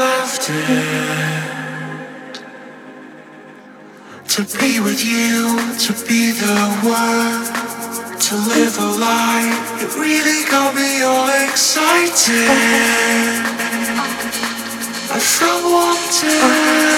It. To be with you, to be the one, to live a life. It really got me all excited. I felt wanted.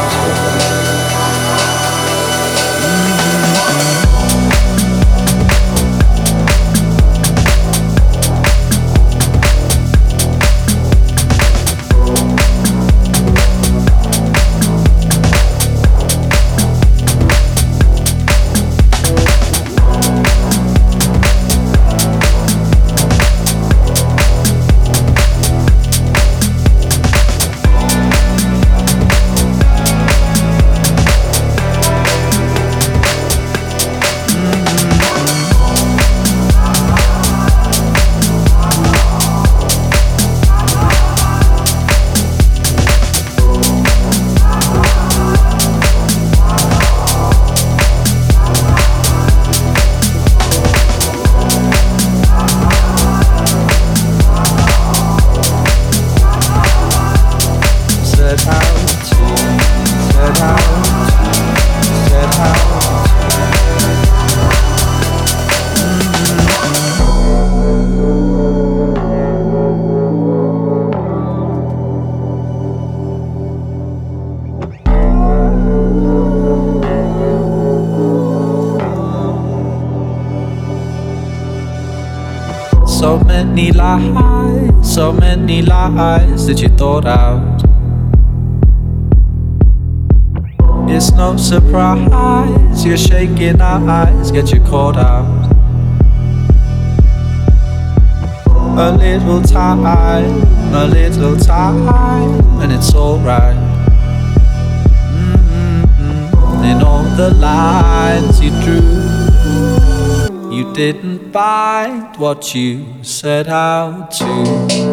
Lies that you thought out. It's no surprise your shaking eyes get you caught out. A little time, a little time, and it's alright. Mm-hmm. In all the lines you drew you didn't find what you set out to,